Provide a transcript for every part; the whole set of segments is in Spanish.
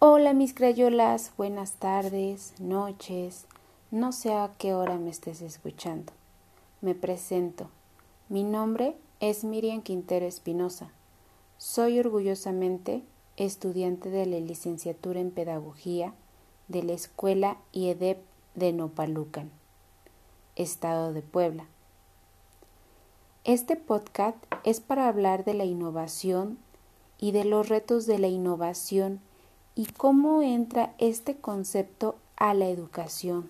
Hola mis crayolas, buenas tardes, noches, no sé a qué hora me estés escuchando. Me presento. Mi nombre es Miriam Quintero Espinosa. Soy orgullosamente estudiante de la licenciatura en Pedagogía de la Escuela IEDEP de Nopalucan, Estado de Puebla. Este podcast es para hablar de la innovación y de los retos de la innovación y cómo entra este concepto a la educación.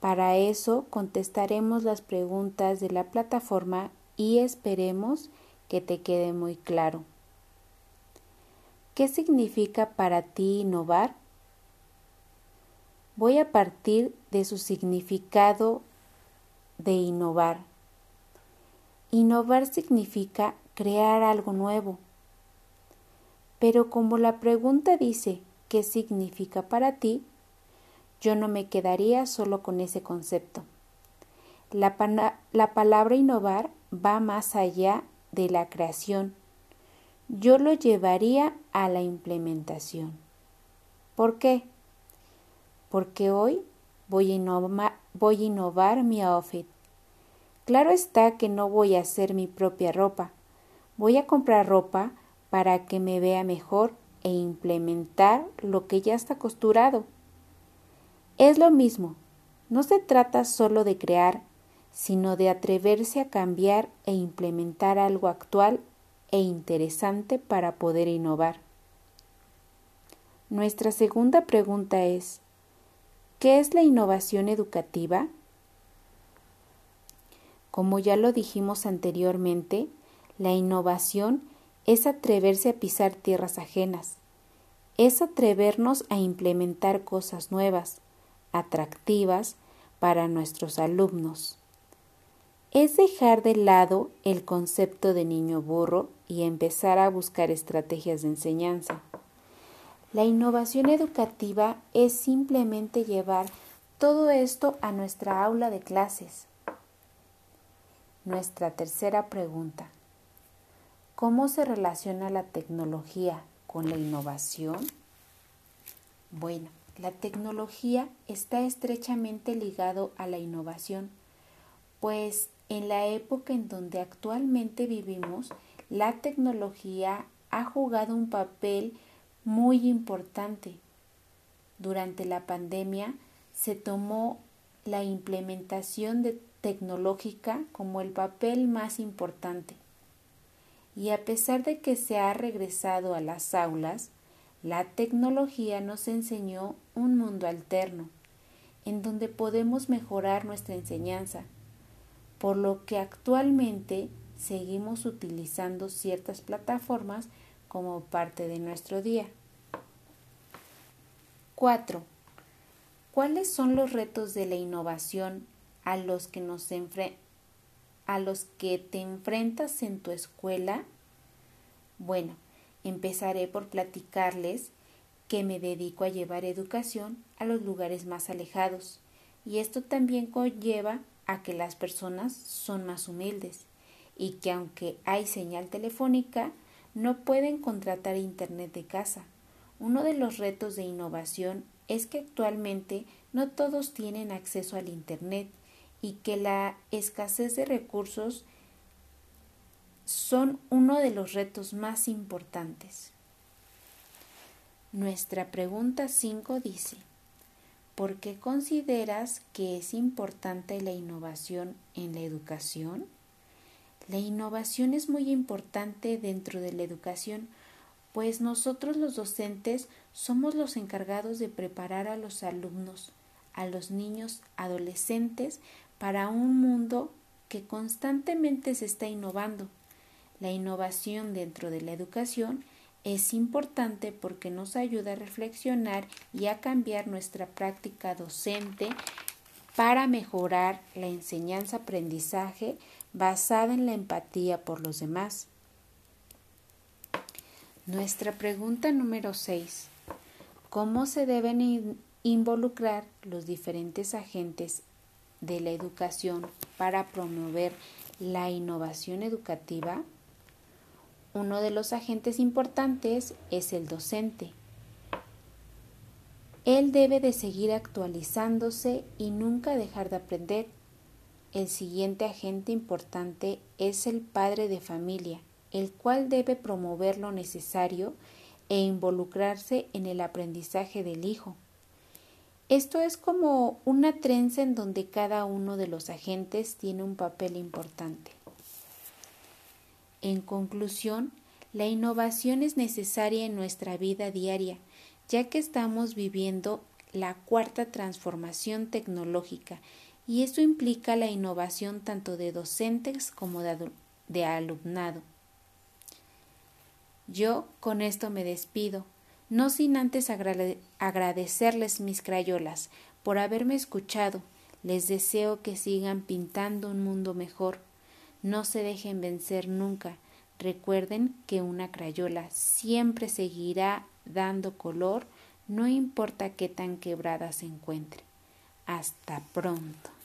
Para eso contestaremos las preguntas de la plataforma y esperemos que te quede muy claro. ¿Qué significa para ti innovar? Voy a partir de su significado de innovar. Innovar significa crear algo nuevo. Pero como la pregunta dice ¿qué significa para ti? Yo no me quedaría solo con ese concepto. La, la palabra innovar va más allá de la creación. Yo lo llevaría a la implementación. ¿Por qué? Porque hoy voy a, voy a innovar mi outfit. Claro está que no voy a hacer mi propia ropa. Voy a comprar ropa para que me vea mejor e implementar lo que ya está costurado. Es lo mismo. No se trata solo de crear, sino de atreverse a cambiar e implementar algo actual e interesante para poder innovar. Nuestra segunda pregunta es, ¿qué es la innovación educativa? Como ya lo dijimos anteriormente, la innovación es atreverse a pisar tierras ajenas, es atrevernos a implementar cosas nuevas, atractivas para nuestros alumnos. Es dejar de lado el concepto de niño burro y empezar a buscar estrategias de enseñanza. La innovación educativa es simplemente llevar todo esto a nuestra aula de clases. Nuestra tercera pregunta. ¿Cómo se relaciona la tecnología con la innovación? Bueno, la tecnología está estrechamente ligado a la innovación, pues en la época en donde actualmente vivimos, la tecnología ha jugado un papel muy importante. Durante la pandemia se tomó la implementación de tecnológica como el papel más importante. Y a pesar de que se ha regresado a las aulas, la tecnología nos enseñó un mundo alterno, en donde podemos mejorar nuestra enseñanza, por lo que actualmente seguimos utilizando ciertas plataformas como parte de nuestro día. 4. ¿Cuáles son los retos de la innovación a los que, nos a los que te enfrentas en tu escuela? Bueno, Empezaré por platicarles que me dedico a llevar educación a los lugares más alejados y esto también conlleva a que las personas son más humildes y que aunque hay señal telefónica no pueden contratar internet de casa. Uno de los retos de innovación es que actualmente no todos tienen acceso al internet y que la escasez de recursos son uno de los retos más importantes. Nuestra pregunta 5 dice, ¿por qué consideras que es importante la innovación en la educación? La innovación es muy importante dentro de la educación, pues nosotros los docentes somos los encargados de preparar a los alumnos, a los niños, adolescentes, para un mundo que constantemente se está innovando. La innovación dentro de la educación es importante porque nos ayuda a reflexionar y a cambiar nuestra práctica docente para mejorar la enseñanza-aprendizaje basada en la empatía por los demás. Nuestra pregunta número 6. ¿Cómo se deben involucrar los diferentes agentes de la educación para promover la innovación educativa? Uno de los agentes importantes es el docente, Él debe de seguir actualizándose y nunca dejar de aprender. El siguiente agente importante es el padre de familia, el cual debe promover lo necesario e involucrarse en el aprendizaje del hijo. Esto es como una trenza en donde cada uno de los agentes tiene un papel importante. En conclusión, la innovación es necesaria en nuestra vida diaria, ya que estamos viviendo la cuarta transformación tecnológica y esto implica la innovación tanto de docentes como de, alumnado. Yo con esto me despido no sin antes agradecerles mis crayolas por haberme escuchado. Les deseo que sigan pintando un mundo mejor. No se dejen vencer nunca. Recuerden que una crayola siempre seguirá dando color, no importa qué tan quebrada se encuentre. Hasta pronto.